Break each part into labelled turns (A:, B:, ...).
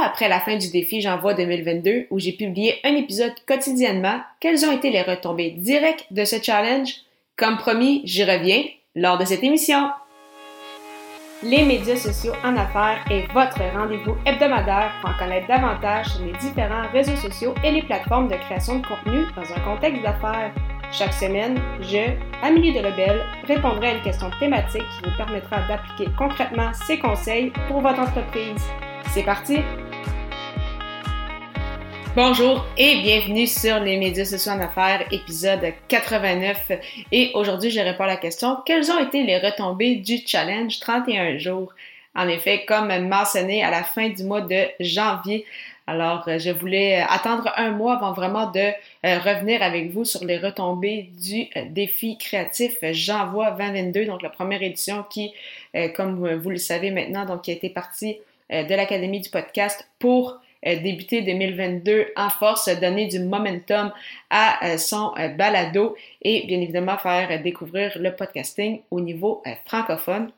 A: après la fin du défi J'envoie 2022, où j'ai publié un épisode quotidiennement, quelles ont été les retombées directes de ce challenge? Comme promis, j'y reviens lors de cette émission. Les médias sociaux en affaires est votre rendez-vous hebdomadaire pour en connaître davantage sur les différents réseaux sociaux et les plateformes de création de contenu dans un contexte d'affaires. Chaque semaine, je, Amélie de Rebelle, répondrai à une question thématique qui vous permettra d'appliquer concrètement ces conseils pour votre entreprise. C'est parti! Bonjour et bienvenue sur les médias sociaux en affaires, épisode 89. Et aujourd'hui, je réponds à la question quelles ont été les retombées du challenge 31 jours? En effet, comme mentionné à la fin du mois de janvier, alors, euh, je voulais euh, attendre un mois avant vraiment de euh, revenir avec vous sur les retombées du défi créatif J'envoie 2022, donc la première édition qui, comme vous le savez maintenant, donc qui a été partie de l'Académie du podcast pour débuter 2022 en force, donner du momentum à son balado et bien évidemment faire découvrir le podcasting au niveau francophone.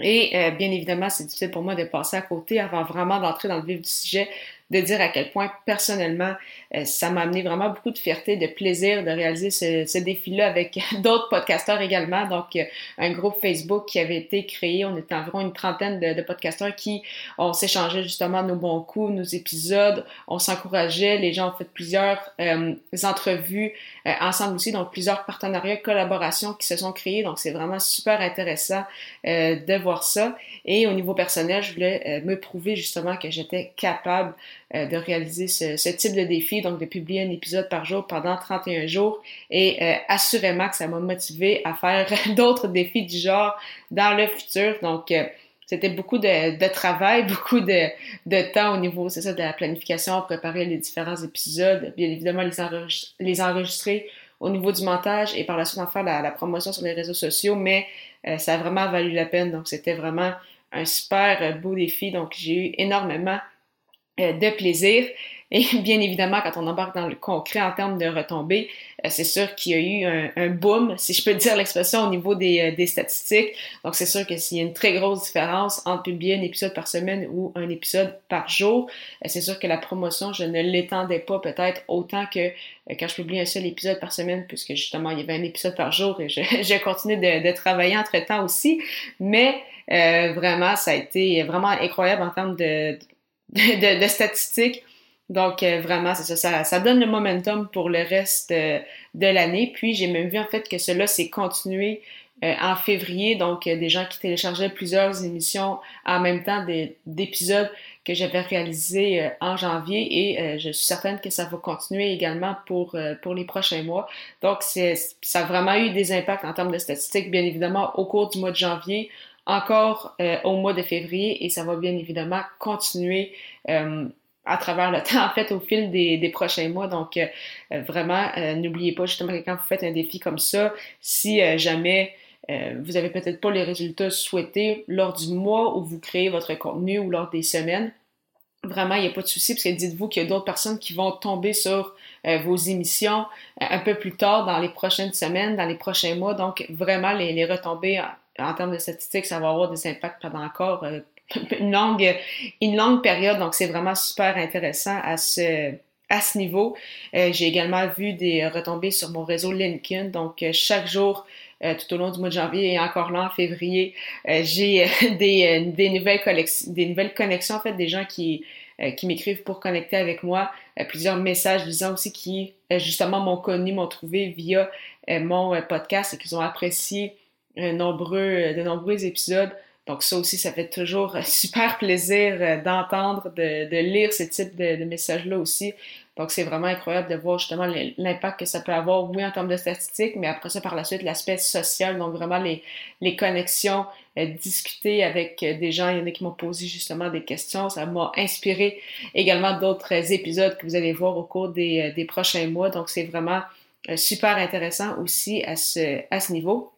A: Et bien évidemment, c'est difficile pour moi de passer à côté avant vraiment d'entrer dans le vif du sujet de dire à quel point personnellement euh, ça m'a amené vraiment beaucoup de fierté, de plaisir de réaliser ce, défi-là avec d'autres podcasteurs également. Donc euh, un groupe Facebook qui avait été créé, on était environ une trentaine de, de podcasteurs qui on s'échangeait justement nos bons coups, nos épisodes, on s'encourageait, les gens ont fait plusieurs euh, entrevues ensemble aussi, donc plusieurs partenariats, collaborations qui se sont créés. Donc c'est vraiment super intéressant de voir ça. Et au niveau personnel, je voulais me prouver justement que j'étais capable euh, de réaliser ce, type de défi, donc de publier un épisode par jour pendant 31 jours. Et euh, assurément que ça m'a motivé à faire d'autres défis du genre dans le futur. Donc, euh, c'était beaucoup de, travail, beaucoup de, temps au niveau, c'est ça, de la planification, préparer les différents épisodes, bien évidemment les, enregistrer au niveau du montage et par la suite en faire la, promotion sur les réseaux sociaux, mais ça a vraiment valu la peine. Donc, c'était vraiment un super beau défi. Donc, j'ai eu énormément euh, de plaisir. Et bien évidemment, quand on embarque dans le concret en termes de retombées, euh, c'est sûr qu'il y a eu un, boom, si je peux dire l'expression, au niveau des, euh, des statistiques. Donc, c'est sûr que s'il y a une très grosse différence entre publier un épisode par semaine ou un épisode par jour, c'est sûr que la promotion, je ne l'étendais pas peut-être autant que quand je publie un seul épisode par semaine, puisque justement, il y avait un épisode par jour et j'ai continué de, de, travailler entre-temps aussi. Mais vraiment, ça a été vraiment incroyable en termes de, statistiques. Donc, euh, vraiment, c'est ça, ça, donne le momentum pour le reste euh, de l'année. Puis, j'ai même vu en fait que cela s'est continué euh, en février. Donc, des gens qui téléchargeaient plusieurs émissions en même temps d'épisodes que j'avais réalisés en janvier. Et je suis certaine que ça va continuer également pour, pour les prochains mois. Donc, ça a vraiment eu des impacts en termes de statistiques, bien évidemment, au cours du mois de janvier encore euh, au mois de février et ça va bien évidemment continuer euh, à travers le temps, en fait, au fil des, des prochains mois. Donc, euh, vraiment, n'oubliez pas justement que quand vous faites un défi comme ça, si jamais vous avez peut-être pas les résultats souhaités lors du mois où vous créez votre contenu ou lors des semaines, vraiment, il n'y a pas de souci, parce que dites-vous qu'il y a d'autres personnes qui vont tomber sur vos émissions un peu plus tard dans les prochaines semaines, dans les prochains mois. Donc, vraiment, les, les retombées en termes de statistiques, ça va avoir des impacts pendant encore euh, une, longue, une longue période. Donc, c'est vraiment super intéressant à ce, à ce niveau. Euh, j'ai également vu des retombées sur mon réseau LinkedIn. Donc, euh, chaque jour, tout au long du mois de janvier et encore là en février, j'ai des, des, nouvelles des nouvelles connexions, en fait, des gens qui, qui m'écrivent pour connecter avec moi. plusieurs messages disant aussi qui, justement, m'ont connu, m'ont trouvé via mon podcast et qu'ils ont apprécié nombreux, de nombreux épisodes. Donc ça aussi, ça fait toujours super plaisir euh, d'entendre, de, lire ce type de, de messages-là aussi. Donc c'est vraiment incroyable de voir justement l'impact que ça peut avoir, oui, en termes de statistiques, mais après ça, par la suite, l'aspect social, donc vraiment les, les connexions, euh, discuter avec euh, des gens, il y en a qui m'ont posé justement des questions, ça m'a inspiré également d'autres épisodes que vous allez voir au cours des, prochains mois. Donc c'est vraiment super intéressant aussi à ce niveau.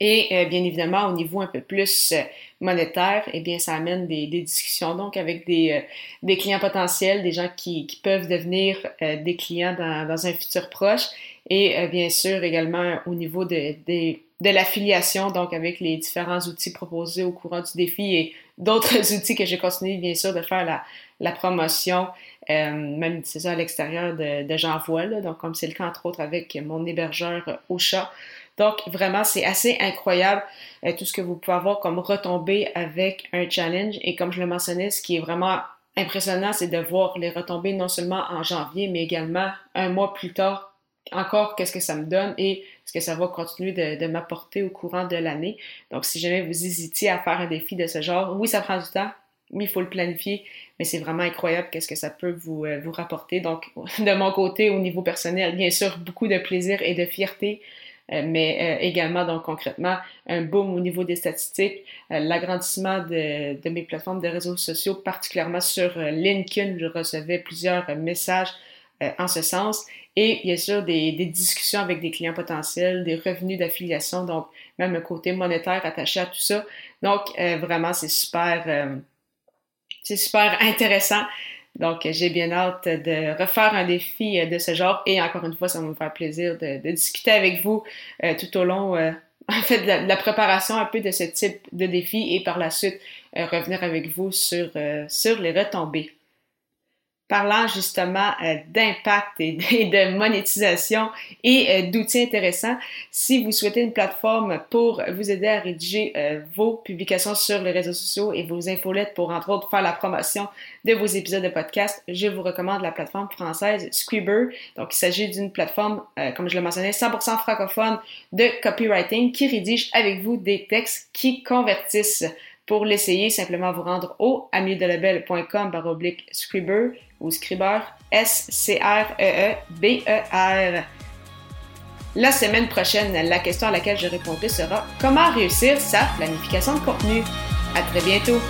A: Et euh, bien évidemment, au niveau un peu plus euh, monétaire, eh bien, ça amène des, des discussions donc avec des, euh, des, clients potentiels, des gens qui, qui peuvent devenir des clients dans, dans, un futur proche. Et bien sûr, également au niveau de, de, de l'affiliation, donc avec les différents outils proposés au courant du défi et d'autres outils que j'ai continué, bien sûr, de faire la, la promotion, euh, même c'est ça à l'extérieur de, de J'envoie, donc comme c'est le cas entre autres avec mon hébergeur au chat. Donc vraiment, c'est assez incroyable euh, tout ce que vous pouvez avoir comme retombées avec un challenge. Et comme je le mentionnais, ce qui est vraiment impressionnant, c'est de voir les retombées non seulement en janvier, mais également un mois plus tard. Encore, qu'est-ce que ça me donne et ce que ça va continuer de, m'apporter au courant de l'année? Donc, si jamais vous hésitiez à faire un défi de ce genre, oui, ça prend du temps, oui, il faut le planifier, mais c'est vraiment incroyable qu'est-ce que ça peut vous, euh, rapporter. Donc, de mon côté, au niveau personnel, bien sûr, beaucoup de plaisir et de fierté, mais euh, également, donc concrètement, un boom au niveau des statistiques, l'agrandissement de, de, mes plateformes de réseaux sociaux, particulièrement sur LinkedIn, je recevais plusieurs messages en ce sens, et bien sûr des, des, discussions avec des clients potentiels, des revenus d'affiliation, donc même un côté monétaire attaché à tout ça. Donc, vraiment, c'est super c'est super intéressant. Donc, j'ai bien hâte de refaire un défi euh, de ce genre et encore une fois, ça va me faire plaisir de, discuter avec vous euh, tout au long, euh, en fait, de la, préparation un peu de ce type de défi et par la suite revenir avec vous sur, sur les retombées parlant justement euh, d'impact et, de monétisation et euh, d'outils intéressants. Si vous souhaitez une plateforme pour vous aider à rédiger euh, vos publications sur les réseaux sociaux et vos infolettes pour entre autres faire la promotion de vos épisodes de podcast, je vous recommande la plateforme française Scriber. Donc il s'agit d'une plateforme, comme je le mentionnais, 100% francophone de copywriting qui rédige avec vous des textes qui convertissent. Pour l'essayer, simplement vous rendre au amiedelabel.com baroblique Scriber ou Scriber, S-C-R-E-E-B-E-R. La semaine prochaine, la question à laquelle je répondrai sera comment réussir sa planification de contenu. À très bientôt!